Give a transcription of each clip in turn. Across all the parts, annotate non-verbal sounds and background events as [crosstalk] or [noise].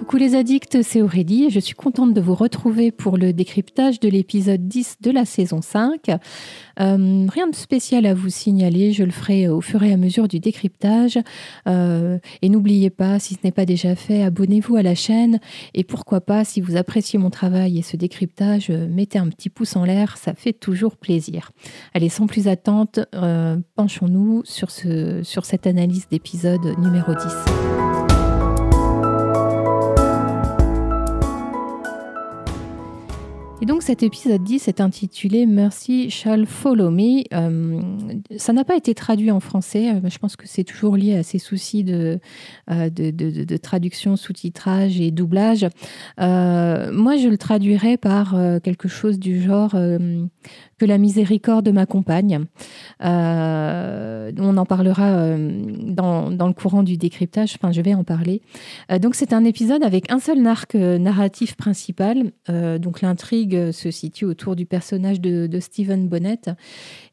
Coucou les addicts, c'est Aurélie et je suis contente de vous retrouver pour le décryptage de l'épisode 10 de la saison 5. Euh, rien de spécial à vous signaler, je le ferai au fur et à mesure du décryptage. Euh, et n'oubliez pas, si ce n'est pas déjà fait, abonnez-vous à la chaîne et pourquoi pas, si vous appréciez mon travail et ce décryptage, mettez un petit pouce en l'air, ça fait toujours plaisir. Allez, sans plus attente, euh, penchons-nous sur, ce, sur cette analyse d'épisode numéro 10. Et donc cet épisode 10 est intitulé Mercy Shall Follow Me. Euh, ça n'a pas été traduit en français. Euh, je pense que c'est toujours lié à ces soucis de, euh, traduction, sous-titrage et doublage. moi, je le traduirais par quelque chose du genre que la miséricorde m'accompagne. On en parlera dans, dans, le courant du décryptage, enfin je vais en parler. Donc c'est un épisode avec un seul arc narratif principal. donc l'intrigue se situe autour du personnage de, de Stephen Bonnet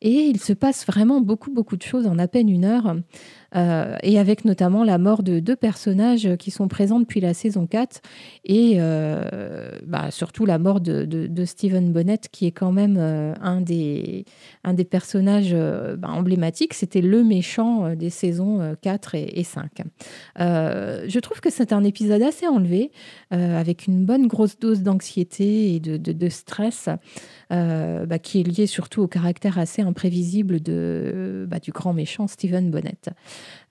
et il se passe vraiment beaucoup beaucoup de choses en à peine une heure. Euh, et avec notamment la mort de deux personnages qui sont présents depuis la saison 4, et euh, bah, surtout la mort de, Stephen Bonnet, qui est quand même euh, un, des, personnages bah, emblématiques. C'était le méchant des saisons 4 et, et 5. je trouve que c'est un épisode assez enlevé, avec une bonne grosse dose d'anxiété et de, stress. Bah, qui est lié surtout au caractère assez imprévisible du grand méchant Stephen Bonnet.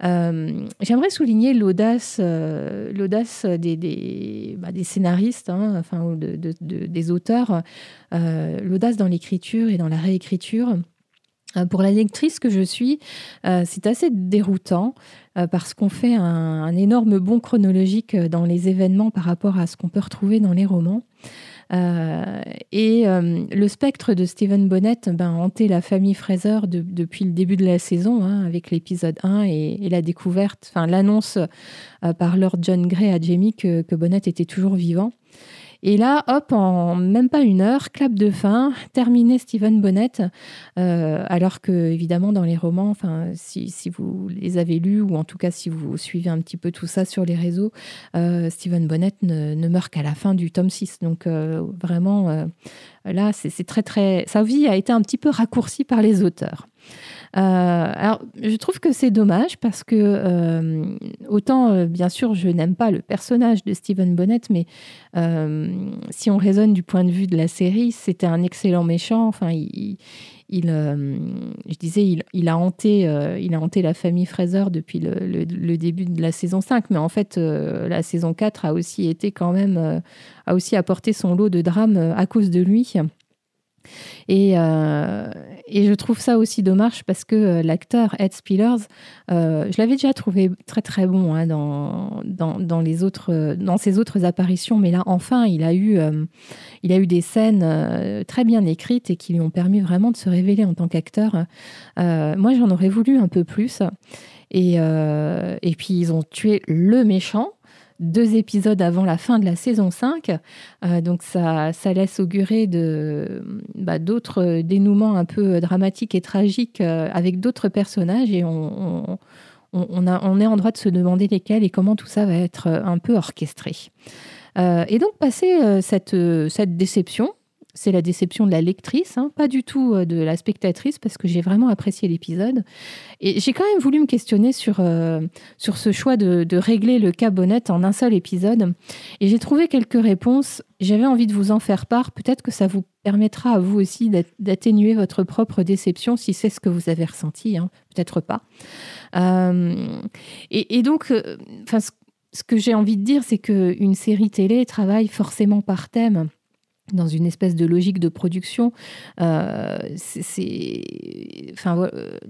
Euh, j'aimerais souligner l'audace, euh, l'audace des, bah, scénaristes, hein, enfin, de, des auteurs, euh, l'audace dans l'écriture et dans la réécriture. Pour la lectrice que je suis, c'est assez déroutant parce qu'on fait un, énorme bond chronologique dans les événements par rapport à ce qu'on peut retrouver dans les romans. Euh, et euh, le spectre de Stephen Bonnet ben, hantait la famille Fraser depuis le début de la saison, hein, avec l'épisode 1 et, la découverte, enfin l'annonce euh, par Lord John Gray à Jamie que, que Bonnet était toujours vivant. Et là, hop, en même pas une heure, clap de fin, terminé Stephen Bonnet. Euh, alors que, évidemment, dans les romans, si, vous les avez lus, ou en tout cas si vous suivez un petit peu tout ça sur les réseaux, euh, Stephen Bonnet ne, ne meurt qu'à la fin du tome 6. Donc, euh, vraiment, là, c'est très, très. Sa vie a été un petit peu raccourcie par les auteurs. Euh, alors, je trouve que c'est dommage parce que euh, autant, euh, bien sûr, je n'aime pas le personnage de Stephen Bonnet, mais si on raisonne du point de vue de la série, c'était un excellent méchant. Enfin, il, il je disais, il, a hanté, il a hanté la famille Fraser depuis le, le, début de la saison 5, mais en fait, la saison 4 a aussi été quand même, a aussi apporté son lot de drames à cause de lui. Et, euh, et, je trouve ça aussi dommage parce que euh, l'acteur Ed Spillers, euh, je l'avais déjà trouvé très très bon hein, dans, dans, dans, les autres, dans ses autres apparitions, mais là enfin il a eu, il a eu des scènes très bien écrites et qui lui ont permis vraiment de se révéler en tant qu'acteur. moi j'en aurais voulu un peu plus. Et, et puis ils ont tué le méchant deux épisodes avant la fin de la saison 5. Euh, donc ça, ça laisse augurer de, bah, d'autres dénouements un peu dramatiques et tragiques euh, avec d'autres personnages et on, on, est en droit de se demander lesquels et comment tout ça va être un peu orchestré. Euh, et donc, passer cette, cette déception, c'est la déception de la lectrice, hein, pas du tout euh, de la spectatrice, parce que j'ai vraiment apprécié l'épisode. Et j'ai quand même voulu me questionner sur, euh, sur ce choix de, régler le cas Bonnette en un seul épisode. Et j'ai trouvé quelques réponses. J'avais envie de vous en faire part. Peut-être que ça vous permettra à vous aussi d'atténuer votre propre déception si c'est ce que vous avez ressenti. Hein. Peut-être pas. Euh, et, donc, ce que j'ai envie de dire, c'est qu'une série télé travaille forcément par thème dans une espèce de logique de production, euh, c'est,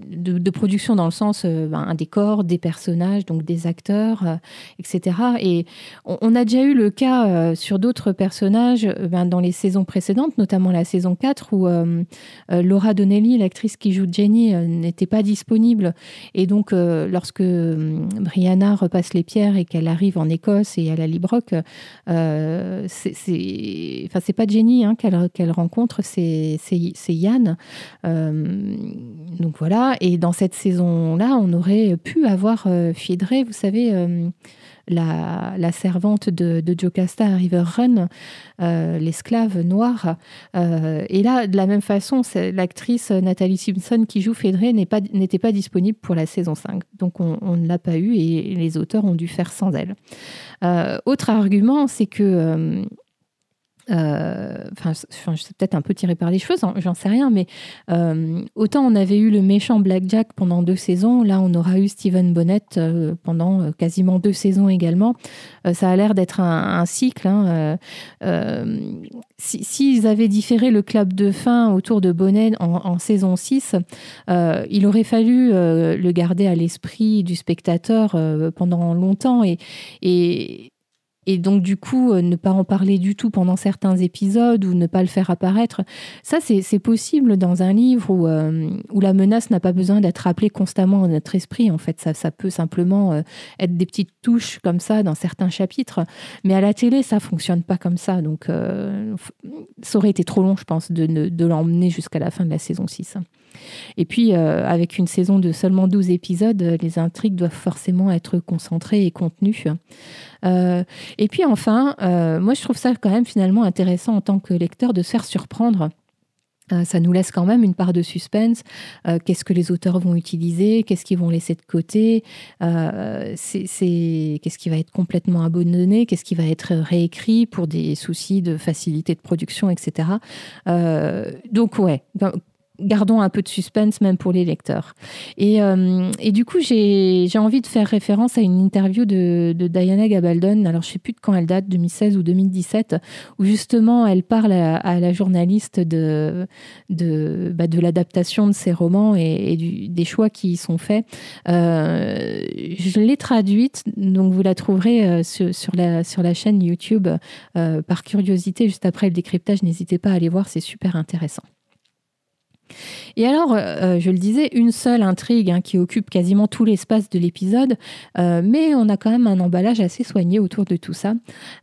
de, production dans le sens euh, ben, un décor, des personnages, donc des acteurs, euh, etc. Et on, a déjà eu le cas sur d'autres personnages ben, dans les saisons précédentes, notamment la saison 4, où Laura Donnelly, l'actrice qui joue Jenny, n'était pas disponible. Et donc, lorsque Brianna repasse les pierres et qu'elle arrive en Écosse et à la Librock, c'est, enfin, c'est pas Jenny hein, qu'elle rencontre, c'est Yann. Euh, donc voilà, et dans cette saison-là, on aurait pu avoir euh, Fiedré, vous savez, euh, la, servante de, de Jocasta à River Run, l'esclave noire. et là, de la même façon, l'actrice Nathalie Simpson qui joue Fédré n'était pas, disponible pour la saison 5. Donc on, on ne l'a pas eu et les auteurs ont dû faire sans elle. autre argument, c'est que euh, enfin, je suis peut-être un peu tiré par les cheveux, j'en sais rien, mais euh, autant on avait eu le méchant Blackjack pendant deux saisons, là on aura eu Steven Bonnet euh, pendant quasiment deux saisons également. ça a l'air d'être un, cycle. Hein, s'ils si, avaient différé le clap de fin autour de Bonnet en, saison 6, il aurait fallu le garder à l'esprit du spectateur pendant longtemps et et donc du coup euh, ne pas en parler du tout pendant certains épisodes ou ne pas le faire apparaître. Ça, c'est possible dans un livre où, euh, où la menace n'a pas besoin d'être rappelée constamment dans notre esprit. En fait, ça, ça peut simplement euh, être des petites touches comme ça dans certains chapitres. Mais à la télé, ça fonctionne pas comme ça. Donc ça aurait été trop long, je pense, de, de l'emmener jusqu'à la fin de la saison 6. Et puis, avec une saison de seulement 12 épisodes, les intrigues doivent forcément être concentrées et contenues. Euh, et puis enfin, euh, moi je trouve ça quand même finalement intéressant en tant que lecteur de se faire surprendre. Euh, ça nous laisse quand même une part de suspense. qu'est-ce que les auteurs vont utiliser? Qu'est-ce qu'ils vont laisser de côté? Qu'est-ce qui va être complètement abandonné? Qu'est-ce qui va être réécrit pour des soucis de facilité de production, etc. donc ouais, gardons un peu de suspense même pour les lecteurs. Et, euh, du coup, j'ai envie de faire référence à une interview de, Diana Gabaldon, alors je sais plus de quand elle date, 2016 ou 2017, où justement elle parle à, la journaliste de, bah, de l'adaptation de ses romans et, des choix qui y sont faits. Euh, je l'ai traduite, donc vous la trouverez euh, sur, la, sur la chaîne YouTube par curiosité, juste après le décryptage, n'hésitez pas à aller voir, c'est super intéressant. Et alors, euh, euh, je le disais, une seule intrigue hein, qui occupe quasiment tout l'espace de l'épisode, euh, mais on a quand même un emballage assez soigné autour de tout ça.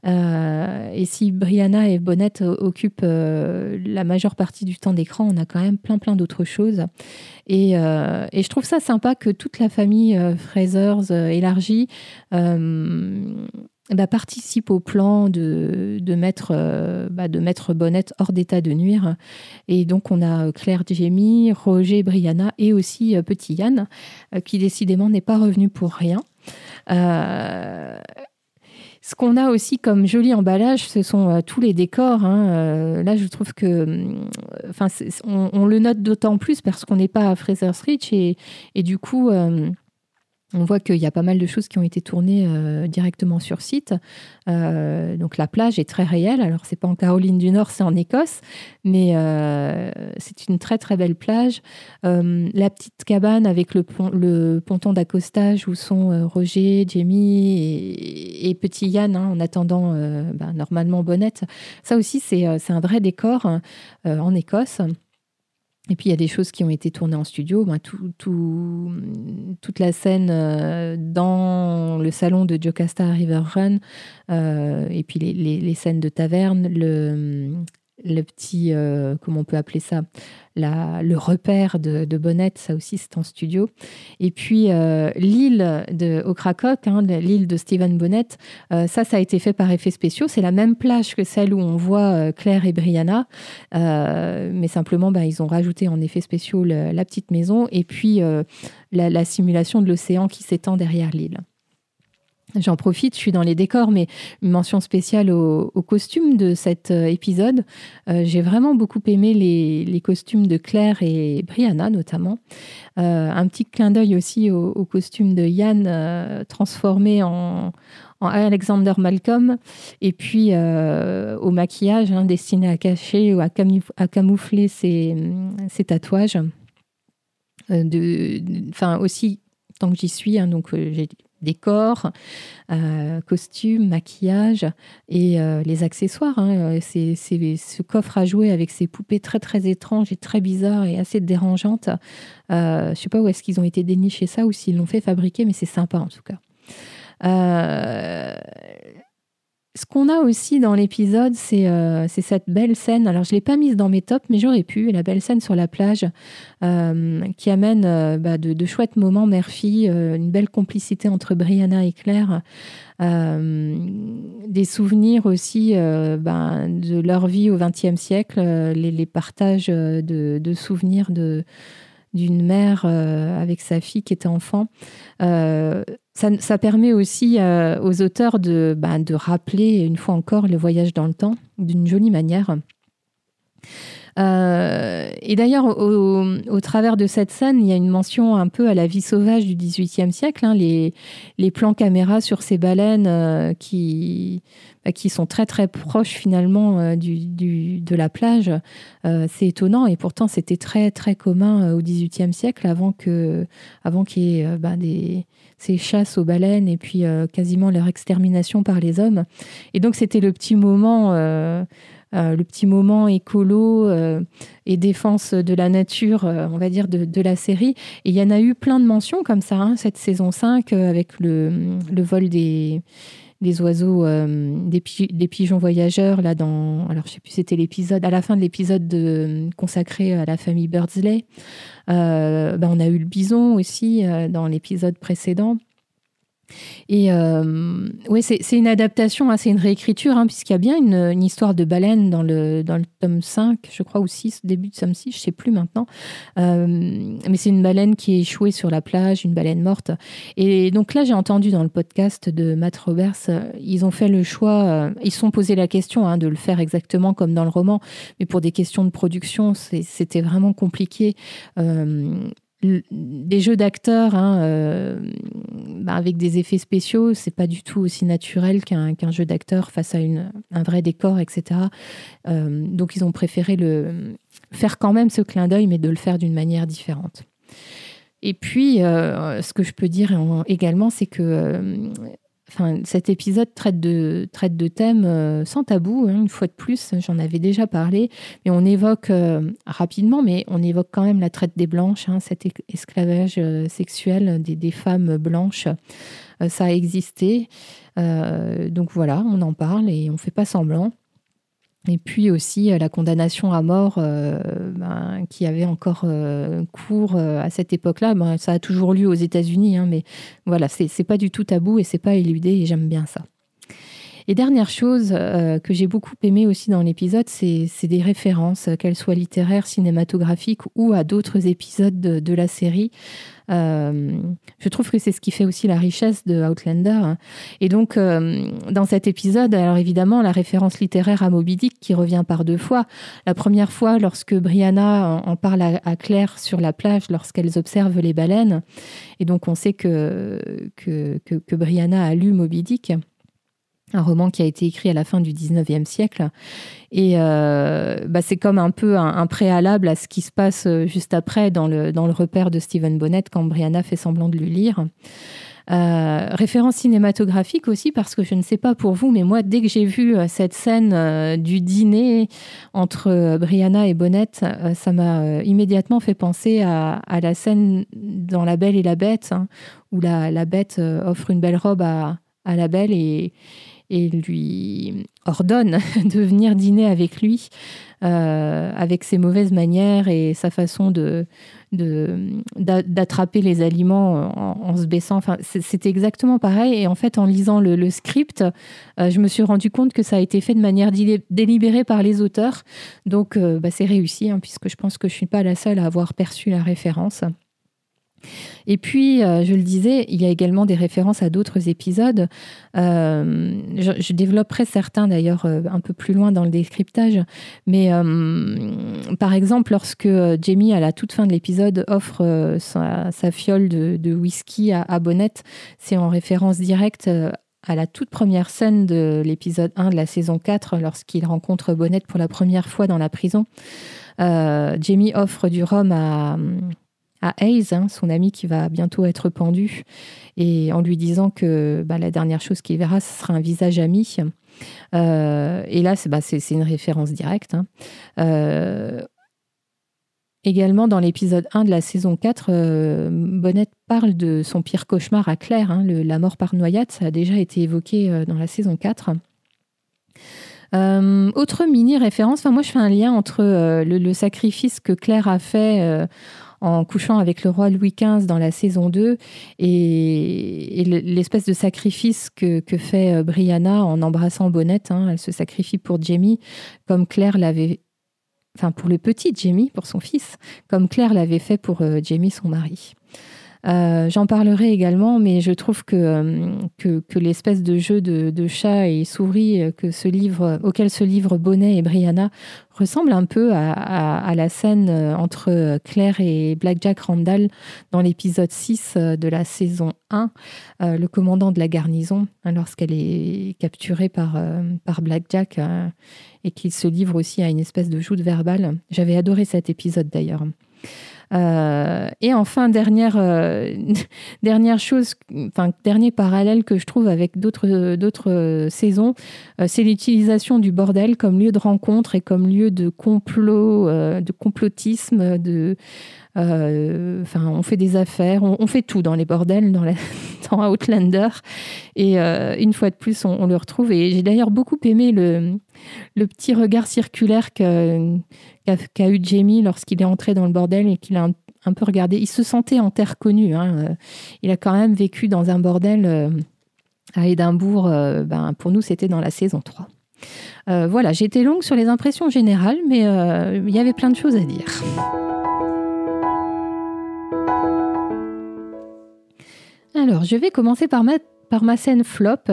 et si Brianna et Bonnet occupent la majeure partie du temps d'écran, on a quand même plein plein d'autres choses. Et, je trouve ça sympa que toute la famille Frasers élargie bah, participe au plan de, de mettre, euh, bah, de mettre Bonnette hors d'état de nuire. Et donc, on a Claire Jamie, Roger, Brianna et aussi euh, Petit Yann, euh, qui décidément n'est pas revenu pour rien. ce qu'on a aussi comme joli emballage, ce sont tous les décors. Hein. là, je trouve que, enfin, on, le note d'autant plus parce qu'on n'est pas à Fraser's Reach et, et du coup, on voit qu'il y a pas mal de choses qui ont été tournées euh, directement sur site. Euh, donc la plage est très réelle. Alors c'est pas en Caroline du Nord, c'est en Écosse, mais euh, c'est une très très belle plage. la petite cabane avec le, ponton d'accostage où sont Roger, Jamie et, petit Yann hein, en attendant bah, normalement Bonnette. Ça aussi c'est un vrai décor en Écosse. Et puis il y a des choses qui ont été tournées en studio. Ben, tout, toute la scène euh, dans le salon de Jocasta River Run, euh, et puis les, les, scènes de taverne, le, le petit, euh, comment on peut appeler ça, la, le repère de, de ça aussi c'est en studio. Et puis euh, l'île de Ocracoke, hein, l'île de Steven Bonnette, euh, ça, ça a été fait par effets spéciaux. C'est la même plage que celle où on voit Claire et Brianna, mais simplement, bah, ils ont rajouté en effets spéciaux la petite maison et puis la simulation de l'océan qui s'étend derrière l'île. J'en profite, je suis dans les décors, mais une mention spéciale aux au costumes de cet euh, épisode. Euh, j'ai vraiment beaucoup aimé les, costumes de Claire et Brianna notamment. Euh, un petit clin d'œil aussi au, costume de Yann transformé en, Alexander Malcolm, et puis au maquillage hein, destiné à cacher ou à, camoufler ses, tatouages. Enfin aussi tant que j'y suis, hein, donc j'ai décors, euh, costumes, maquillage et euh, les accessoires. Hein. C'est, ce coffre à jouer avec ces poupées très très étranges et très bizarres et assez dérangeantes. Euh, je ne sais pas où est-ce qu'ils ont été dénichés ça ou s'ils l'ont fait fabriquer, mais c'est sympa en tout cas. Ce qu'on a aussi dans l'épisode, c'est cette belle scène. Alors, je ne l'ai pas mise dans mes tops, mais j'aurais pu. La belle scène sur la plage qui amène bah, de, chouettes moments mère-fille, une belle complicité entre Brianna et Claire. Euh, des souvenirs aussi euh, ben, de leur vie au XXe siècle, euh, les, partages de, souvenirs de d'une mère avec sa fille qui était enfant. Ça, permet aussi aux auteurs de, ben, de rappeler une fois encore le voyage dans le temps d'une jolie manière. Euh, et d'ailleurs, au, travers de cette scène, il y a une mention un peu à la vie sauvage du XVIIIe siècle, hein, les, plans caméra sur ces baleines euh, qui, bah, qui sont très très proches finalement euh, du, de la plage. c'est étonnant et pourtant c'était très très commun au XVIIIe siècle avant que avant qu'il y ait bah, ces chasses aux baleines et puis quasiment leur extermination par les hommes. Et donc c'était le petit moment le petit moment écolo euh, et défense de la nature, euh, on va dire, de, la série. Et il y en a eu plein de mentions comme ça, hein, cette saison 5, avec le, vol des, des oiseaux, des, pigeons voyageurs, là, dans. Alors, je sais plus, c'était l'épisode, à la fin de l'épisode consacré à la famille Birdsley. Ben, on a eu le bison aussi dans l'épisode précédent. Et euh, c'est une adaptation, hein, c'est une réécriture, hein, puisqu'il y a bien une, histoire de baleine dans le, tome 5, je crois, ou 6, début de tome 6, je ne sais plus maintenant. Euh, mais c'est une baleine qui est échouée sur la plage, une baleine morte. Et donc là, j'ai entendu dans le podcast de Matt Roberts, ils ont fait le choix, euh, ils se sont posé la question hein, de le faire exactement comme dans le roman, mais pour des questions de production, c'était vraiment compliqué des jeux d'acteurs hein, euh, bah, avec des effets spéciaux, c'est pas du tout aussi naturel qu'un jeu d'acteur face à un vrai décor, etc. Euh, donc ils ont préféré le, faire quand même ce clin d'œil, mais de le faire d'une manière différente. Et puis, euh, ce que je peux dire également, c'est que Enfin, cet épisode traite de, traite de thèmes euh, sans tabou, hein, une fois de plus, j'en avais déjà parlé, mais on évoque euh, rapidement, mais on évoque quand même la traite des blanches, hein, cet esclavage euh, sexuel des, des, femmes blanches. ça a existé. donc voilà, on en parle et on ne fait pas semblant. Et puis aussi euh, la condamnation à mort euh, ben, qui avait encore euh, cours à cette époque-là. Ben, ça a toujours lieu aux États-Unis, hein, mais voilà, c'est pas du tout tabou et c'est pas éludé et j'aime bien ça. Et dernière chose que j'ai beaucoup aimé aussi dans l'épisode, c'est des références, qu'elles soient littéraires, cinématographiques ou à d'autres épisodes de, la série. Euh, je trouve que c'est ce qui fait aussi la richesse de Outlander. Et donc, euh, dans cet épisode, alors évidemment, la référence littéraire à Moby Dick qui revient par deux fois. La première fois, lorsque Brianna en, parle à, Claire sur la plage, lorsqu'elles observent les baleines. Et donc, on sait que, que, que, que Brianna a lu Moby Dick un roman qui a été écrit à la fin du 19e siècle. Et euh, bah, c'est comme un peu un, préalable à ce qui se passe euh, juste après dans le, dans repère de Stephen Bonnet quand Brianna fait semblant de le lire. Euh, référence cinématographique aussi parce que je ne sais pas pour vous, mais moi, dès que j'ai vu cette scène du dîner entre Brianna et Bonnet, ça m'a immédiatement fait penser à, la scène dans La Belle et la Bête, hein, où la, la bête offre une belle robe à, à la Belle et, et lui ordonne [laughs] de venir dîner avec lui, euh, avec ses mauvaises manières et sa façon de d'attraper les aliments en, se baissant. Enfin, c'était exactement pareil. Et en fait, en lisant le, script, euh, je me suis rendu compte que ça a été fait de manière délibérée par les auteurs. Donc, euh, bah, c'est réussi, hein, puisque je pense que je suis pas la seule à avoir perçu la référence. Et puis, euh, je le disais, il y a également des références à d'autres épisodes. Euh, je, développerai certains d'ailleurs euh, un peu plus loin dans le décryptage. Mais par exemple, lorsque Jamie, à la toute fin de l'épisode, offre sa, fiole de, whisky à, à Bonnette, c'est en référence directe à la toute première scène de l'épisode 1 de la saison 4, lorsqu'il rencontre Bonnette pour la première fois dans la prison. Jamie offre du rhum à à Hayes, hein, son ami qui va bientôt être pendu, et en lui disant que bah, la dernière chose qu'il verra, ce sera un visage ami. Euh, et là, c'est bah, une référence directe. Hein. Euh, également, dans l'épisode 1 de la saison 4, euh, Bonnet parle de son pire cauchemar à Claire, hein, la mort par noyade. Ça a déjà été évoqué dans la saison 4. autre mini référence, enfin moi je fais un lien entre le, sacrifice que Claire a fait en couchant avec le roi Louis XV dans la saison 2 et, l'espèce de sacrifice que, fait Brianna en embrassant Bonnette. Hein. elle se sacrifie pour Jamie, comme Claire l'avait enfin pour le petit Jamie, pour son fils, comme Claire l'avait fait pour euh, Jamie, son mari. Euh, j'en parlerai également, mais je trouve que, euh, que, l'espèce de jeu de, chat et souris ce livre, auquel se livrent Bonnet et Brianna ressemble un peu à, la scène entre Claire et Black Jack Randall dans l'épisode 6 de la saison 1, le commandant de la garnison, hein, lorsqu'elle est capturée par, par Jack et qu'il se livre aussi à une espèce de joute verbale. J'avais adoré cet épisode d'ailleurs. Euh, et enfin, dernière, euh, [laughs] dernière chose, enfin, dernier parallèle que je trouve avec d'autres, d'autres euh, saisons, c'est l'utilisation du bordel comme lieu de rencontre et comme lieu de complot, de complotisme, de, enfin, on fait des affaires, on, fait tout dans les bordels, dans, la, [laughs] Outlander. Et une fois de plus, on, le retrouve. Et j'ai d'ailleurs beaucoup aimé le, petit regard circulaire qu'a eu Jamie lorsqu'il est entré dans le bordel et qu'il a un, peu regardé. Il se sentait en terre connue. Hein. Euh, il a quand même vécu dans un bordel euh, à Édimbourg. Euh, ben, pour nous, c'était dans la saison 3. voilà, été longue sur les impressions générales, mais il y avait plein de choses à dire. Alors, je vais commencer par ma scène flop.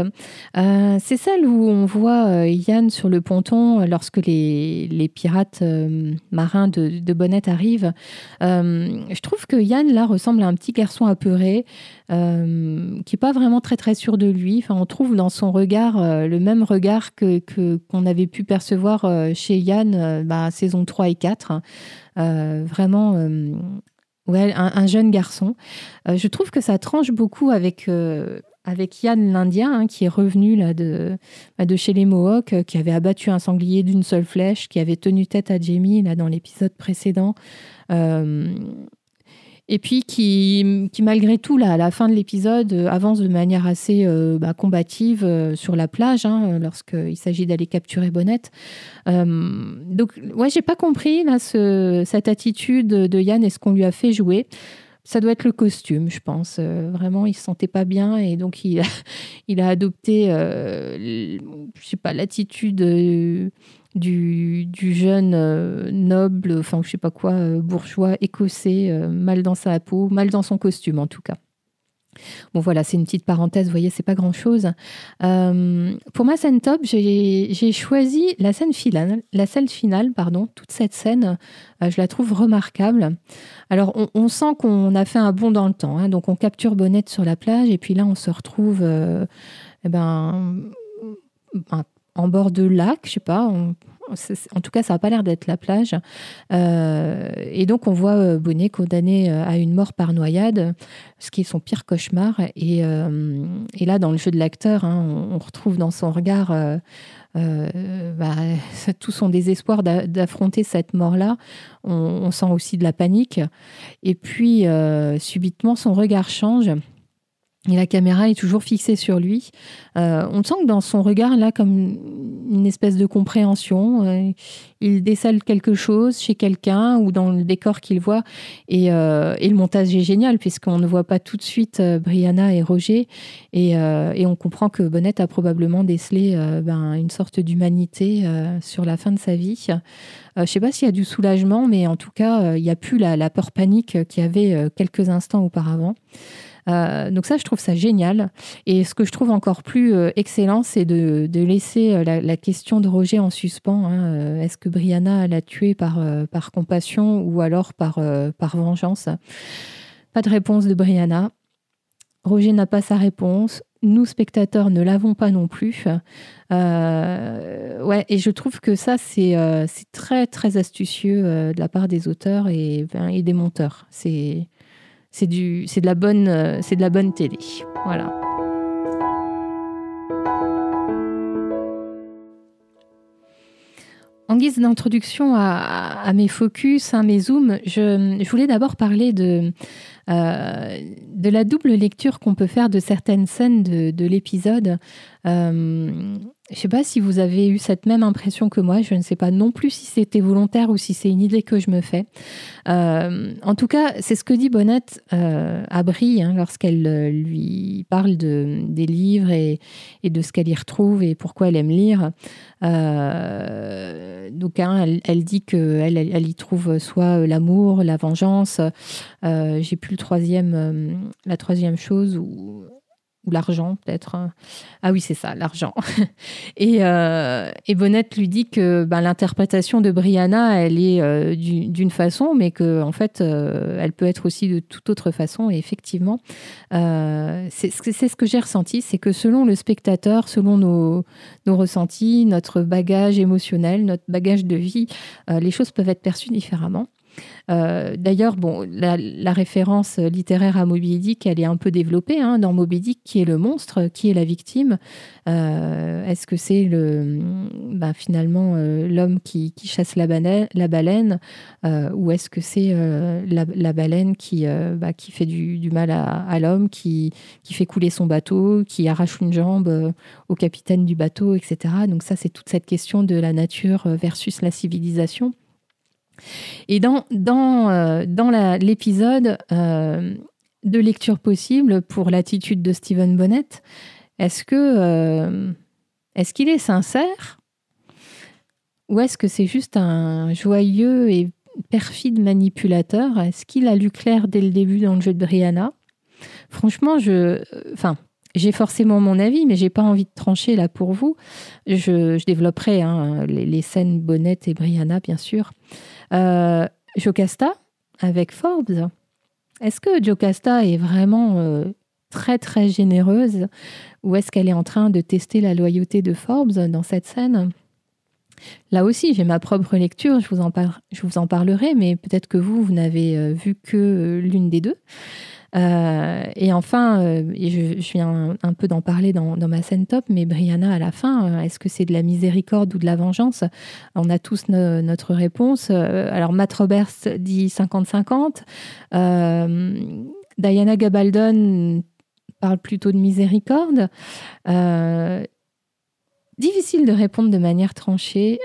Euh, c'est celle où on voit euh, Yann sur le ponton lorsque les, pirates euh, marins de, de, Bonnette arrivent. je trouve que Yann, là, ressemble à un petit garçon apeuré qui n'est pas vraiment très très sûr de lui. Enfin, on trouve dans son regard le même regard que, qu'on avait pu percevoir chez Yann bah, saison 3 et 4. vraiment Ouais, un, jeune garçon. je trouve que ça tranche beaucoup avec, avec Yann l'Indien, hein, qui est revenu là, de, bah, de chez les Mohawks, euh, qui avait abattu un sanglier d'une seule flèche, qui avait tenu tête à Jamie là, dans l'épisode précédent. Euh, et puis qui, qui, malgré tout, là, à la fin de l'épisode, euh, avance de manière assez bah, combative sur la plage, hein, lorsqu'il s'agit d'aller capturer Bonnette. donc, ouais, j'ai pas compris là, ce, cette attitude de Yann et ce qu'on lui a fait jouer. Ça doit être le costume, je pense. Euh, vraiment, il se sentait pas bien et donc il a, [laughs] il a adopté, euh, je sais pas, l'attitude euh, du, jeune noble, enfin je sais pas quoi, bourgeois écossais, mal dans sa peau, mal dans son costume en tout cas. Bon voilà, c'est une petite parenthèse, vous voyez, c'est pas grand-chose. Euh, pour ma scène top, j'ai choisi la scène finale, la scène finale, pardon, toute cette scène, euh, je la trouve remarquable. Alors on, sent qu'on a fait un bond dans le temps, hein. donc on capture Bonnette sur la plage et puis là on se retrouve, euh, eh ben, en bord de lac, je sais pas, en tout cas, ça n'a pas l'air d'être la plage. Euh, et donc, on voit euh, Bonnet condamné euh, à une mort par noyade, ce qui est son pire cauchemar. Et, là, dans le jeu de l'acteur, hein, on, retrouve dans son regard bah, [laughs] tout son désespoir d'affronter cette mort-là. On, on, sent aussi de la panique. Et puis, subitement, son regard change. Et la caméra est toujours fixée sur lui. Euh, on sent que dans son regard, là, comme une espèce de compréhension, euh, il décèle quelque chose chez quelqu'un ou dans le décor qu'il voit. Et, euh, le montage est génial, puisqu'on ne voit pas tout de suite Brianna et Roger. Et, et, on comprend que Bonnette a probablement décelé ben, une sorte d'humanité sur la fin de sa vie. je ne sais pas s'il y a du soulagement, mais en tout cas, il n'y a plus la, la peur panique qu'il y avait quelques instants auparavant. Euh, donc ça, je trouve ça génial. Et ce que je trouve encore plus euh, excellent, c'est de, laisser euh, la, question de Roger en suspens. Hein. Est-ce que Brianna l'a tué par, compassion ou alors par, par vengeance? Pas de réponse de Brianna. Roger n'a pas sa réponse. Nous, spectateurs, ne l'avons pas non plus. ouais, et je trouve que ça, c'est très, très astucieux de la part des auteurs et, ben, et des monteurs. C'est c'est du, c'est de la bonne, euh, c'est de la bonne télé. Voilà. En guise d'introduction à, mes focus, à mes zooms, je, voulais d'abord parler de, de la double lecture qu'on peut faire de certaines scènes de, l'épisode. Je ne sais pas si vous avez eu cette même impression que moi. Je ne sais pas non plus si c'était volontaire ou si c'est une idée que je me fais. Euh, en tout cas, c'est ce que dit Bonnette euh, à Brie hein, lorsqu'elle euh, lui parle de, des livres et, de ce qu'elle y retrouve et pourquoi elle aime lire. donc, hein, elle, dit qu'elle elle, y trouve soit l'amour, la vengeance. J'ai plus troisième, la troisième chose ou l'argent peut-être. Ah oui, c'est ça, l'argent. [laughs] et, euh, et, Bonnette lui dit que ben, l'interprétation de Brianna, elle est euh, d'une façon, mais que en fait, euh, elle peut être aussi de toute autre façon. Et effectivement, c'est ce que j'ai ressenti, c'est que selon le spectateur, selon nos, ressentis, notre bagage émotionnel, notre bagage de vie, les choses peuvent être perçues différemment. Euh, d'ailleurs, bon, la, référence littéraire à Moby Dick, elle est un peu développée hein, dans Moby Dick. Qui est le monstre Qui est la victime euh, Est-ce que c'est le, ben, finalement euh, l'homme qui, chasse la, baleine, ou est-ce que c'est la, baleine qui, bah, fait du, mal à, l'homme, qui, qui fait couler son bateau, qui arrache une jambe au capitaine du bateau, etc. Donc ça, c'est toute cette question de la nature versus la civilisation. Et dans, dans, euh, dans l'épisode euh, de lecture possible pour l'attitude de Stephen Bonnet, est-ce que euh, est-ce qu'il est sincère ou est-ce que c'est juste un joyeux et perfide manipulateur? Est-ce qu'il a lu clair dès le début dans le jeu de Brianna? Franchement, je, enfin, j'ai forcément mon avis, mais j'ai pas envie de trancher là pour vous. Je, développerai hein, les, scènes Bonnet et Brianna, bien sûr. Euh, Jocasta avec Forbes. Est-ce que Jocasta est vraiment euh, très très généreuse ou est-ce qu'elle est en train de tester la loyauté de Forbes dans cette scène? Là aussi, j'ai ma propre lecture, je vous en, je vous en parlerai, mais peut-être que vous, vous n'avez euh, vu que l'une des deux. Euh, et enfin, euh, je, viens un, peu d'en parler dans, ma scène top, mais Brianna, à la fin, euh, est-ce que c'est de la miséricorde ou de la vengeance? On a tous notre réponse. alors, Matt Roberts dit 50-50. Diana Gabaldon parle plutôt de miséricorde. difficile de répondre de manière tranchée.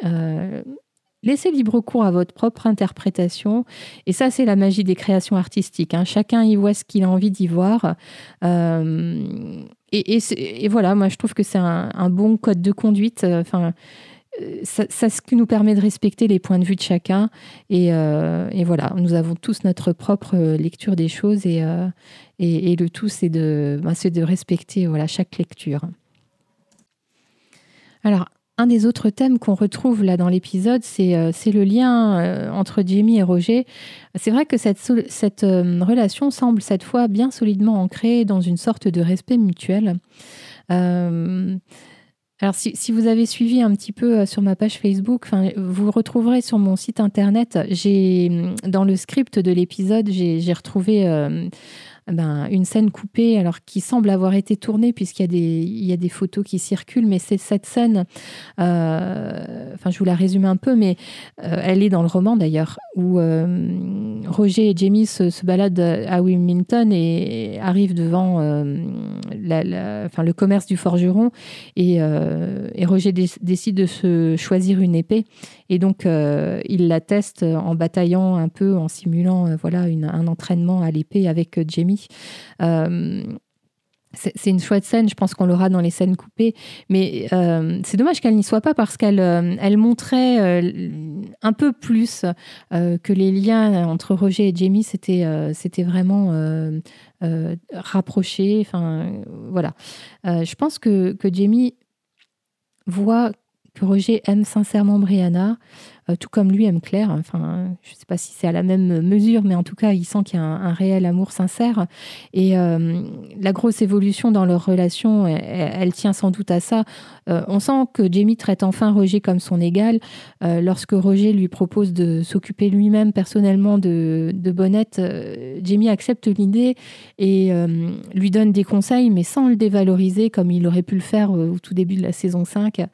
Laissez libre cours à votre propre interprétation. Et ça, c'est la magie des créations artistiques. Hein. Chacun y voit ce qu'il a envie d'y voir. Euh, et, voilà, moi, je trouve que c'est un, bon code de conduite. Enfin, ça, ça, ce qui nous permet de respecter les points de vue de chacun. Et, euh, voilà, nous avons tous notre propre lecture des choses. Et, euh, le tout, c'est de, ben, de respecter voilà, chaque lecture. Alors, un des autres thèmes qu'on retrouve là dans l'épisode, c'est euh, le lien euh, entre Jamie et Roger. C'est vrai que cette, euh, relation semble cette fois bien solidement ancrée dans une sorte de respect mutuel. alors, si, vous avez suivi un petit peu sur ma page Facebook, vous retrouverez sur mon site internet, dans le script de l'épisode, j'ai retrouvé ben, une scène coupée, alors qui semble avoir été tournée puisqu'il y a des, photos qui circulent, mais c'est cette scène, euh, enfin je vous la résume un peu, mais euh, elle est dans le roman d'ailleurs, où euh, Roger et Jamie se, baladent à Wilmington et, arrivent devant le commerce du forgeron et, et Roger décide de se choisir une épée. Et donc il la teste en bataillant un peu, en simulant voilà un entraînement à l'épée avec Jamie euh, c'est une chouette scène, je pense qu'on l'aura dans les scènes coupées, mais euh, c'est dommage qu'elle n'y soit pas parce qu'elle euh, elle montrait un peu plus que les liens entre Roger et Jamie, c'était c'était vraiment rapproché. Enfin, voilà. je pense que, que Jamie voit que Roger aime sincèrement Brianna, tout comme lui aime Claire. Enfin, je ne sais pas si c'est à la même mesure, mais en tout cas, il sent qu'il y a un, réel amour sincère. Et euh, la grosse évolution dans leur relation, elle, tient sans doute à ça. Euh, on sent que Jamie traite enfin Roger comme son égal. lorsque Roger lui propose de s'occuper lui-même personnellement de, de Bonnette, Jamie accepte l'idée et lui donne des conseils, mais sans le dévaloriser comme il aurait pu le faire au tout début de la saison 5.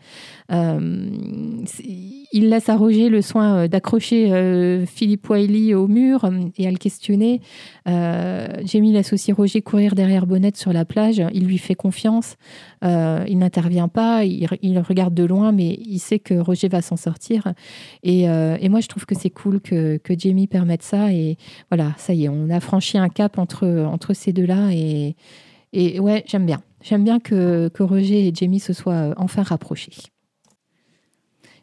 Il laisse à Roger le soin d'accrocher Philippe Wiley au mur et à le questionner. Jamie laisse aussi Roger courir derrière Bonnette sur la plage. Il lui fait confiance. il n'intervient pas. Il, regarde de loin, mais il sait que Roger va s'en sortir. Et, moi, je trouve que c'est cool que, que Jamie permette ça. Et voilà, ça y est, on a franchi un cap entre, entre ces deux-là. Et, et ouais, j'aime bien. J'aime bien que, que, Roger et Jamie se soient euh, enfin rapprochés.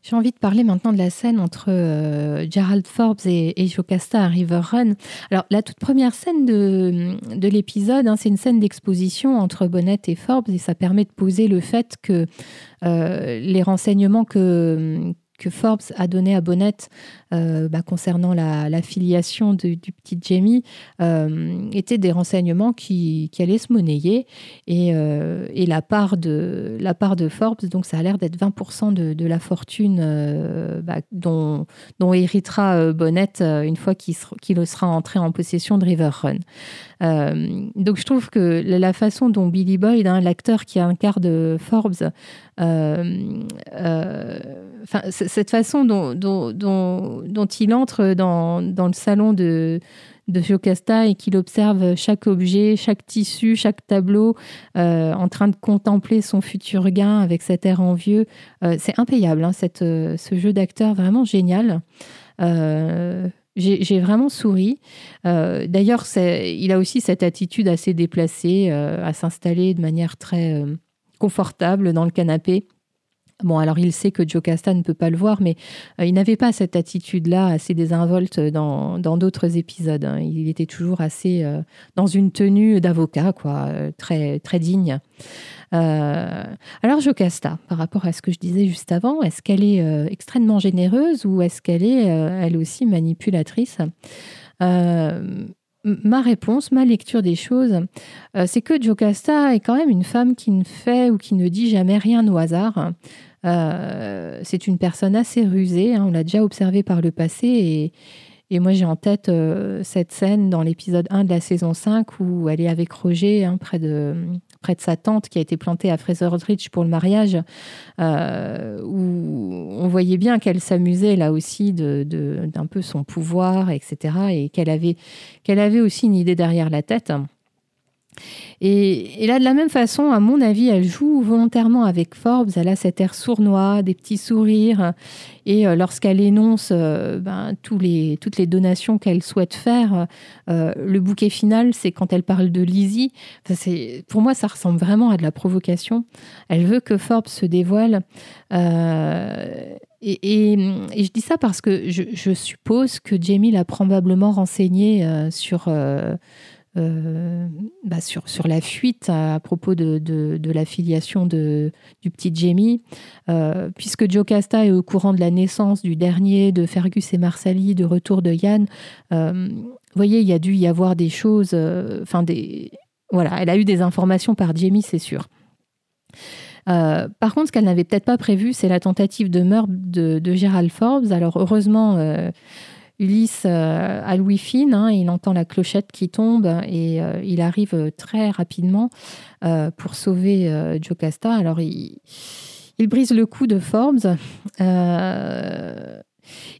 J'ai envie de parler maintenant de la scène entre euh, Gerald Forbes et, et Jocasta à River Run. Alors, la toute première scène de, de l'épisode, hein, c'est une scène d'exposition entre Bonnet et Forbes et ça permet de poser le fait que euh, les renseignements que, que Forbes a donné à Bonnet euh, bah, concernant la, filiation du petit Jamie euh, étaient des renseignements qui, allaient se monnayer et, euh, et, la, part de, la part de Forbes, donc ça a l'air d'être 20% de, la fortune bah, dont, dont héritera Bonnet une fois qu'il sera entré en possession de River Run. Donc je trouve que la façon dont Billy Boyd, hein, l'acteur qui incarne Forbes, cette façon dont, il entre dans, le salon de, de Jocasta et qu'il observe chaque objet, chaque tissu, chaque tableau, euh, en train de contempler son futur gain avec cet air envieux. Euh, c'est impayable, hein, euh, ce jeu d'acteur vraiment génial. J'ai vraiment souri. D'ailleurs, il a aussi cette attitude assez déplacée à s'installer de manière très confortable dans le canapé Bon, alors il sait que Jocasta ne peut pas le voir, mais euh, il n'avait pas cette attitude-là assez désinvolte dans d'autres épisodes. Hein. Il était toujours assez euh, dans une tenue d'avocat, quoi, euh, très, très digne. alors Jocasta, par rapport à ce que je disais juste avant, est-ce qu'elle est extrêmement généreuse ou est-ce qu'elle est elle aussi manipulatrice? Ma réponse, ma lecture des choses, c'est que Jocasta est quand même une femme qui ne fait ou qui ne dit jamais rien au hasard. Euh, c'est une personne assez rusée, hein, on l'a déjà observé par le passé. Et, moi, j'ai en tête euh, cette scène dans l'épisode 1 de la saison 5 où elle est avec Roger hein, près, de, près de sa tante qui a été plantée à Fraser-Ridge pour le mariage, euh, où on voyait bien qu'elle s'amusait là aussi d'un peu son pouvoir, etc. Et qu'elle avait aussi une idée derrière la tête. Et, là, de la même façon, à mon avis, elle joue volontairement avec Forbes. Elle a cet air sournois, des petits sourires. Et euh, lorsqu'elle énonce euh, ben, toutes les donations qu'elle souhaite faire, euh, le bouquet final, c'est quand elle parle de Lizzie. pour moi, ça ressemble vraiment à de la provocation. Elle veut que Forbes se dévoile. Et, je dis ça parce que je, suppose que Jamie l'a probablement renseigné sur, euh, bah, sur, sur la fuite à, propos de, de, de, du petit Jamie, euh, puisque Jocasta est au courant de la naissance du dernier, de Fergus et Marsali, de retour de Yann. Euh, vous voyez, il y a dû y avoir des choses, enfin des, voilà, elle a eu des informations par Jamie, c'est sûr. par contre, ce qu'elle n'avait peut-être pas prévu, c'est la tentative de meurtre de, de Gerald Forbes. Alors, heureusement, Ulysse euh, a Louis Fine, hein, il entend la clochette qui tombe et euh, il arrive très rapidement euh, pour sauver Jocasta. Alors il, brise le cou de Forbes.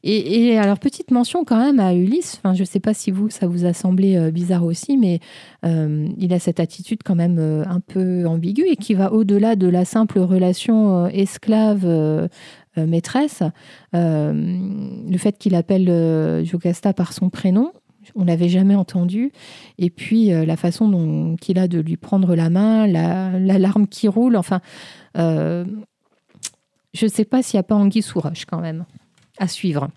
Et, alors, petite mention quand même à Ulysse. Je ne sais pas si vous, ça vous a semblé bizarre aussi, mais il a cette attitude quand même un peu ambiguë et qui va au-delà de la simple relation esclave euh, maîtresse. Euh, le fait qu'il appelle euh, Jocasta par son prénom, on l'avait jamais entendu. Et puis la façon dont qu'il a de lui prendre la main, l'alarme qui roule. Enfin, je ne sais pas s'il n'y a pas Anguille sous roche quand même à suivre.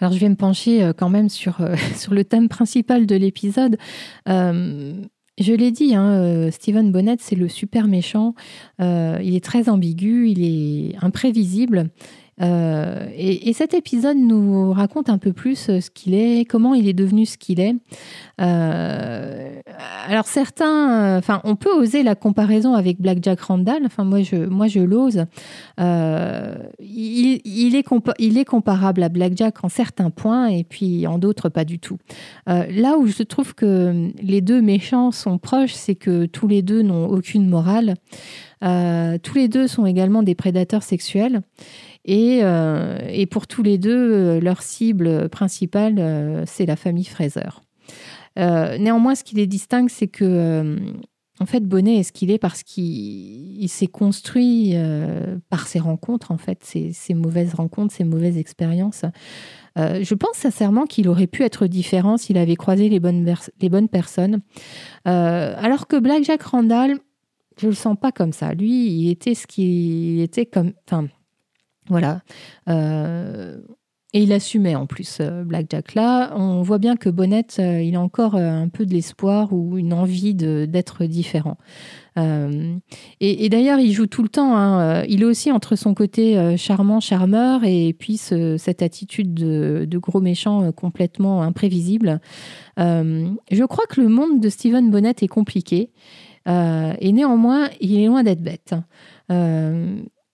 Alors je vais me pencher quand même [laughs] sur le thème principal de l'épisode. Je l'ai dit, hein, euh, Steven Bonnet, c'est le super méchant. Euh, il est très ambigu, il est imprévisible. Euh, et, cet épisode nous raconte un peu plus ce qu'il est, comment il est devenu ce qu'il est. alors certains, enfin, on peut oser la comparaison avec Black Jack Randall. Enfin, moi, je, moi, je l'ose. Il, il, est il est comparable à Black Jack en certains points, et puis en d'autres pas du tout. là où je trouve que les deux méchants sont proches, c'est que tous les deux n'ont aucune morale. tous les deux sont également des prédateurs sexuels. Et, et pour tous les deux, leur cible principale, c'est la famille Fraser. néanmoins, ce qui les distingue, c'est que en fait, Bonnet est ce qu'il est parce qu'il s'est construit euh, par ses rencontres, en fait, ses, mauvaises rencontres, ses mauvaises expériences. Euh, je pense sincèrement qu'il aurait pu être différent s'il avait croisé les bonnes, les bonnes personnes. Euh, alors que Black Jack Randall, je le sens pas comme ça. Lui, il était ce qu'il était comme. Enfin, voilà. Et il assumait en plus euh, Blackjack là. On voit bien que Bonnet, euh, il a encore euh, un peu de l'espoir ou une envie d'être différent. et, d'ailleurs, il joue tout le temps. Hein. Il est aussi entre son côté charmant, charmeur, et puis cette attitude de, gros méchant complètement imprévisible. je crois que le monde de Steven Bonnet est compliqué. et néanmoins, il est loin d'être bête.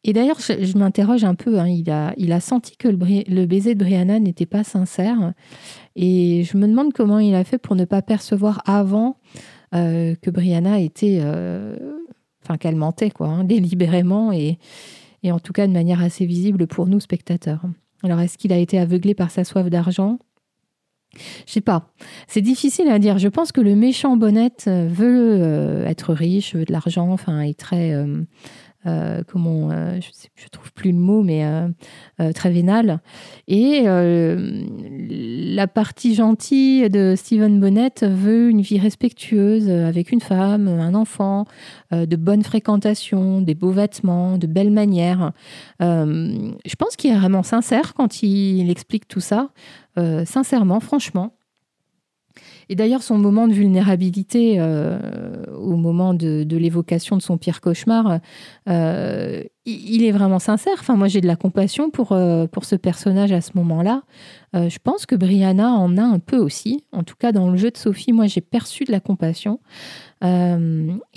Et d'ailleurs, je, m'interroge un peu. Hein. il, a, il a senti que le, baiser de Brianna n'était pas sincère. Et je me demande comment il a fait pour ne pas percevoir avant euh, que Brianna était. Euh, enfin, qu'elle mentait, quoi, hein, [laughs] délibérément et, et en tout cas de manière assez visible pour nous, spectateurs. Alors, est-ce qu'il a été aveuglé par sa soif d'argent? Je sais pas. C'est difficile à dire. Je pense que le méchant Bonnette veut euh, être riche, veut de l'argent, enfin, est très comment, euh, je ne trouve plus le mot, mais euh, très vénal. Et la partie gentille de Stephen Bonnet veut une vie respectueuse avec une femme, un enfant, de bonnes fréquentations, des beaux vêtements, de belles manières. je pense qu'il est vraiment sincère quand il explique tout ça. sincèrement, franchement. Et d'ailleurs, son moment de vulnérabilité euh, au moment de, l'évocation de son pire cauchemar, euh, il est vraiment sincère. Enfin, moi, j'ai de la compassion pour, euh, pour ce personnage à ce moment-là. je pense que Brianna en a un peu aussi. En tout cas, dans le jeu de Sophie, moi, j'ai perçu de la compassion. et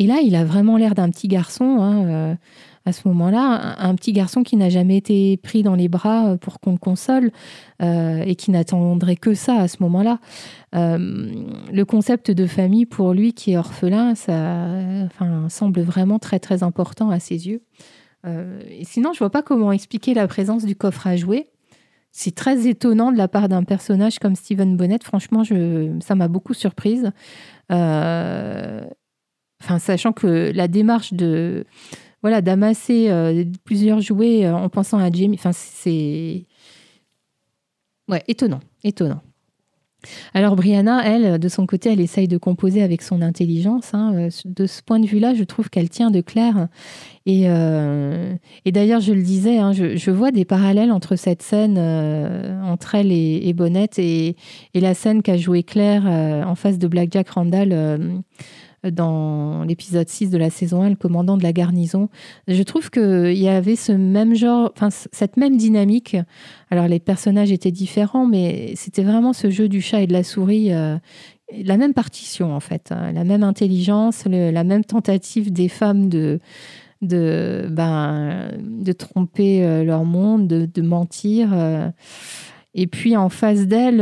là, il a vraiment l'air d'un petit garçon. Hein, à ce moment-là, un, petit garçon qui n'a jamais été pris dans les bras euh, pour qu'on le console euh, et qui n'attendrait que ça à ce moment-là. Euh, le concept de famille pour lui qui est orphelin, ça enfin, semble vraiment très très important à ses yeux. sinon, je vois pas comment expliquer la présence du coffre à jouer. C'est très étonnant de la part d'un personnage comme Steven Bonnet. Franchement, je, ça m'a beaucoup surprise. enfin, sachant que la démarche de, voilà, d'amasser euh, plusieurs jouets euh, en pensant à. Enfin, c'est ouais, étonnant, étonnant. Alors Brianna, elle, de son côté, elle essaye de composer avec son intelligence. Hein. Euh, de ce point de vue-là, je trouve qu'elle tient de clair. Et, d'ailleurs, je le disais, hein, je, vois des parallèles entre cette scène, entre elle et, et Bonnette, et, la scène qu'a joué Claire en face de Black Jack Randall dans l'épisode 6 de la saison 1, le commandant de la garnison. Je trouve qu'il y avait ce même genre, enfin, cette même dynamique. Alors, les personnages étaient différents, mais c'était vraiment ce jeu du chat et de la souris, euh, la même partition, en fait, hein. la même intelligence, la même tentative des femmes de. De, ben, de tromper euh, leur monde, de, mentir. Euh. et puis en face d'elle,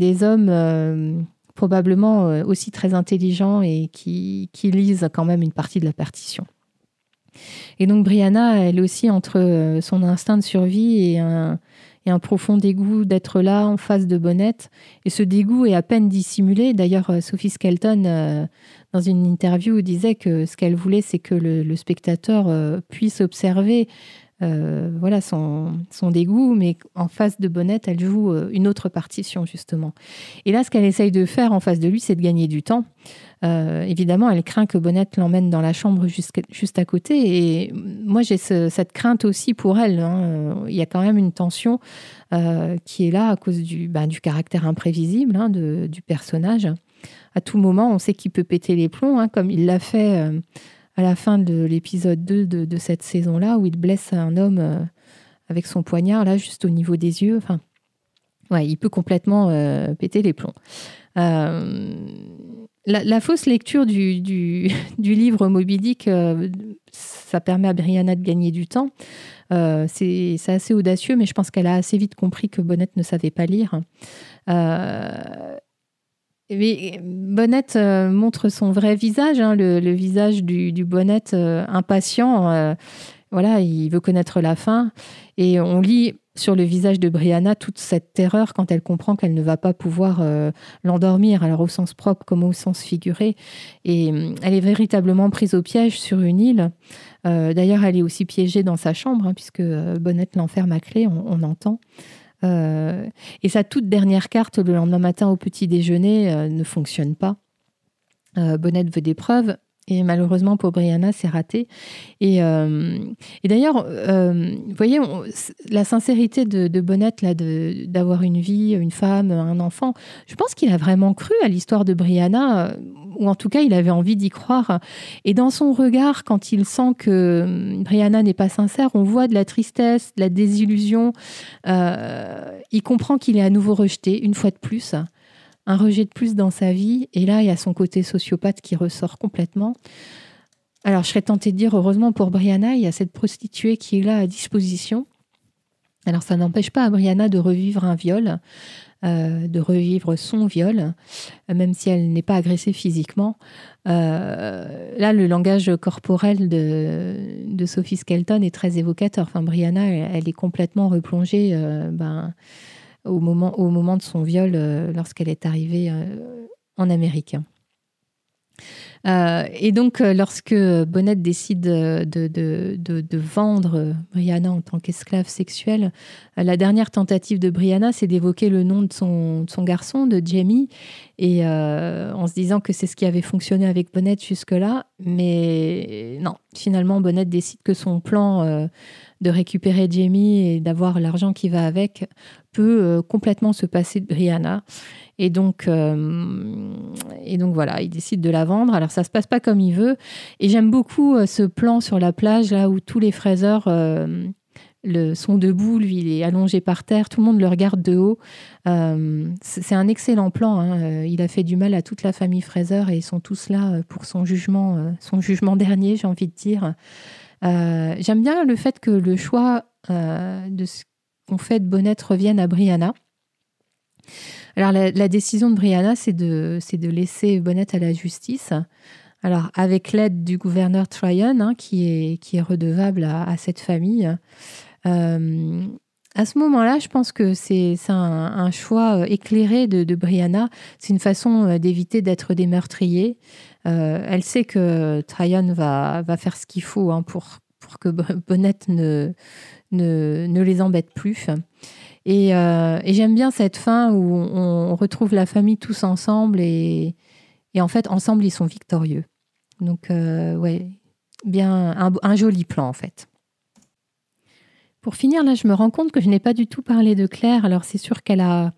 des hommes probablement euh, aussi très intelligents et qui, qui quand même une partie de la partition. Et donc Brianna, elle aussi entre euh, son instinct de survie et un, profond dégoût d'être là en face de Bonnette. Et ce dégoût est à peine dissimulé. D'ailleurs, euh, Sophie Skelton, dans une interview, disait que ce qu'elle voulait, c'est que le spectateur puisse observer euh, voilà son, son, dégoût, mais en face de Bonnette, elle joue euh, une autre partition, justement. Et là, ce qu'elle essaye de faire en face de lui, c'est de gagner du temps. Euh, évidemment, elle craint que Bonnette l'emmène dans la chambre juste à côté. Et moi, j'ai cette crainte aussi pour elle. Hein. Il y a quand même une tension qui est là à cause du, bah, du caractère imprévisible hein, de, du personnage. À tout moment, on sait qu'il peut péter les plombs, hein, comme il l'a fait à la fin de l'épisode 2 de, cette saison-là, où il blesse un homme euh, avec son poignard, là, juste au niveau des yeux. Enfin, ouais, il peut complètement euh, péter les plombs. Euh, la, fausse lecture du, du, [laughs] livre Moby Dick, ça permet à Brianna de gagner du temps. c'est assez audacieux, mais je pense qu'elle a assez vite compris que Bonnette ne savait pas lire. Mais Bonnette montre son vrai visage, hein, le, visage du, Bonnette impatient. voilà, il veut connaître la fin. Et on lit sur le visage de Brianna toute cette terreur quand elle comprend qu'elle ne va pas pouvoir euh, l'endormir, alors au sens propre comme au sens figuré. Et euh, elle est véritablement prise au piège sur une île. Euh, d'ailleurs, elle est aussi piégée dans sa chambre, hein, puisque Bonnette l'enferme à clé, on, entend. Et sa toute dernière carte le lendemain matin au petit déjeuner ne fonctionne pas. Bonnette veut des preuves et malheureusement pour Brianna, c'est raté. Et, euh, d'ailleurs, euh, voyez, la sincérité de, de Bonnette, d'avoir une vie, une femme, un enfant, je pense qu'il a vraiment cru à l'histoire de Brianna, euh, ou en tout cas, il avait envie d'y croire. Et dans son regard, quand il sent que Brianna n'est pas sincère, on voit de la tristesse, de la désillusion. il comprend qu'il est à nouveau rejeté, une fois de plus un rejet de plus dans sa vie. Et là, il y a son côté sociopathe qui ressort complètement. Alors, je serais tentée de dire, heureusement pour Brianna, il y a cette prostituée qui est là à disposition. Alors, ça n'empêche pas à Brianna de revivre un viol, euh, de revivre son viol, même si elle n'est pas agressée physiquement. Euh, là, le langage corporel de, Sophie Skelton est très évocateur. Enfin, Brianna, elle, est complètement replongée. Euh, ben, au moment, au moment de son viol euh, lorsqu'elle est arrivée euh, en Amérique. Euh, et donc, lorsque Bonnette décide de, de, vendre Brianna en tant qu'esclave sexuelle, la dernière tentative de Brianna, c'est d'évoquer le nom de son, garçon, de Jamie, et en se disant que c'est ce qui avait fonctionné avec Bonnette jusque-là. Mais non, finalement, Bonnette décide que son plan de récupérer Jamie et d'avoir l'argent qui va avec peut euh, complètement se passer de Brianna. Et donc, euh, et donc voilà, il décide de la vendre. Alors ça se passe pas comme il veut. Et j'aime beaucoup euh, ce plan sur la plage là où tous les fraiseurs le, sont debout, lui il est allongé par terre, tout le monde le regarde de haut. c'est un excellent plan. Hein. Il a fait du mal à toute la famille Fraser et ils sont tous là pour son jugement, son jugement dernier, j'ai envie de dire. Euh, j'aime bien le fait que le choix euh, de ce qu'on fait de Bonnette revienne à Brianna. Alors la, décision de Brianna, c'est de, laisser Bonnette à la justice. Alors avec l'aide du gouverneur Tryon, hein, qui est redevable à, cette famille. Euh, à ce moment-là, je pense que c'est un, choix éclairé de, Brianna. C'est une façon d'éviter d'être des meurtriers. Euh, elle sait que Tryon va, faire ce qu'il faut hein, pour, que Bonnette ne, les embête plus. Et, euh, j'aime bien cette fin où on, retrouve la famille tous ensemble et, en fait, ensemble, ils sont victorieux. Donc, euh, ouais, bien un, joli plan en fait. Pour finir, là, je me rends compte que je n'ai pas du tout parlé de Claire. Alors, c'est sûr qu'elle a,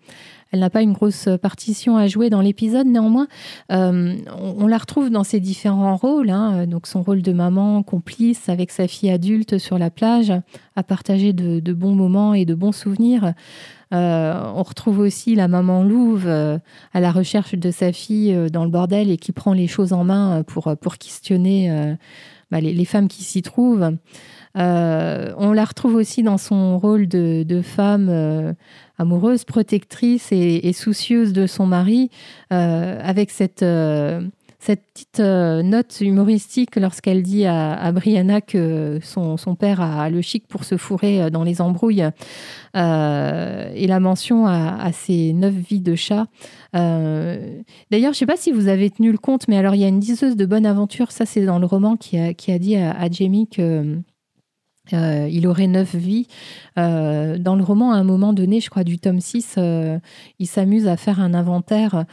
elle n'a pas une grosse partition à jouer dans l'épisode, néanmoins, euh, on, la retrouve dans ses différents rôles. Hein. donc son rôle de maman complice avec sa fille adulte sur la plage, à partager de, bons moments et de bons souvenirs. Euh, on retrouve aussi la maman louve euh, à la recherche de sa fille dans le bordel et qui prend les choses en main pour, pour questionner bah, les, femmes qui s'y trouvent. On la retrouve aussi dans son rôle de, femme amoureuse, protectrice et, soucieuse de son mari, euh, avec cette, euh, petite euh, note humoristique lorsqu'elle dit à, Brianna que son, père a le chic pour se fourrer dans les embrouilles, et la mention à, ses neuf vies de chat. D'ailleurs, je ne sais pas si vous avez tenu le compte, mais alors il y a une diseuse de bonne aventure, ça c'est dans le roman, qui a, dit à Jamie que euh, il aurait neuf vies. Euh, dans le roman, à un moment donné, je crois du tome 6, euh, il s'amuse à faire un inventaire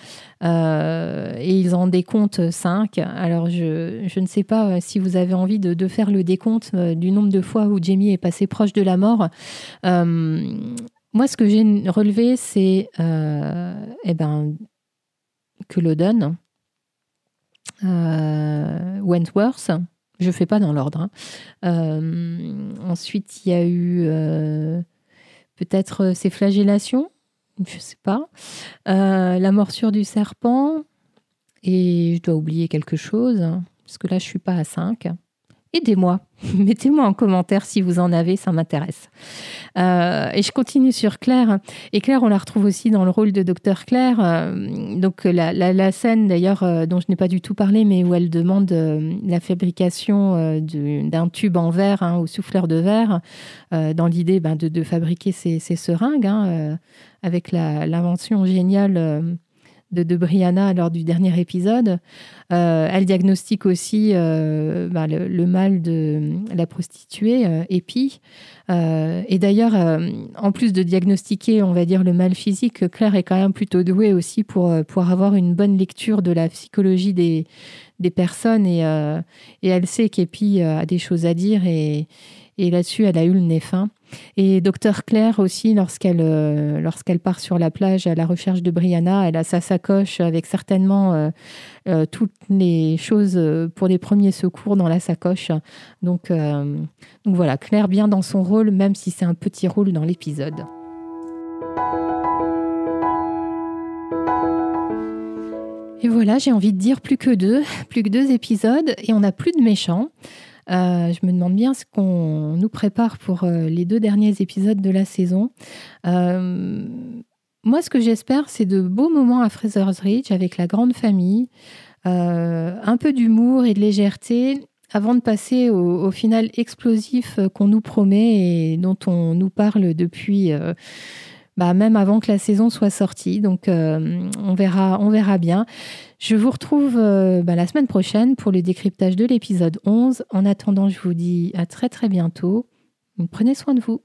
et ils en décomptent 5. Alors, je, ne sais pas si vous avez envie de, faire le décompte du nombre de fois où Jamie est passé proche de la mort. moi, ce que j'ai relevé, c'est eh ben, que Loden, Wentworth, je ne fais pas dans l'ordre. Hein. Euh, ensuite, il y a eu euh, peut-être ces flagellations, je ne sais pas. Euh, la morsure du serpent. Et je dois oublier quelque chose, parce que là, je ne suis pas à 5. Aidez-moi. [laughs] Mettez-moi en commentaire si vous en avez, ça m'intéresse. Euh, et je continue sur Claire. Et Claire, on la retrouve aussi dans le rôle de Docteur Claire. Euh, donc la, scène d'ailleurs euh, dont je n'ai pas du tout parlé, mais où elle demande la fabrication d'un tube en verre hein, au souffleur de verre, dans l'idée ben, de, fabriquer ces, seringues, hein, avec l'invention géniale de, Brianna lors du dernier épisode. Euh, elle diagnostique aussi euh, bah, le, mal de la prostituée, euh, Epi. et d'ailleurs, en plus de diagnostiquer, on va dire, le mal physique, Claire est quand même plutôt douée aussi pour, avoir une bonne lecture de la psychologie des, des personnes. Et, et elle sait qu'Epi a des choses à dire. Et là-dessus, elle a eu le nez fin. Et docteur Claire aussi, lorsqu'elle euh, lorsqu'elle part sur la plage à la recherche de Brianna, elle a sa sacoche avec certainement euh, euh, toutes les choses pour les premiers secours dans la sacoche. Donc, donc voilà, Claire bien dans son rôle, même si c'est un petit rôle dans l'épisode. Et voilà, j'ai envie de dire plus que deux, plus que deux épisodes, et on n'a plus de méchants. Euh, je me demande bien ce qu'on nous prépare pour euh, les deux derniers épisodes de la saison. Euh, moi, ce que j'espère, c'est de beaux moments à Fraser's Ridge avec la grande famille, un peu d'humour et de légèreté avant de passer au, final explosif qu'on nous promet et dont on nous parle depuis bah, même avant que la saison soit sortie. Donc euh, on, verra, on verra bien. Je vous retrouve euh, bah, la semaine prochaine pour le décryptage de l'épisode 11. En attendant, je vous dis à très très bientôt. Prenez soin de vous.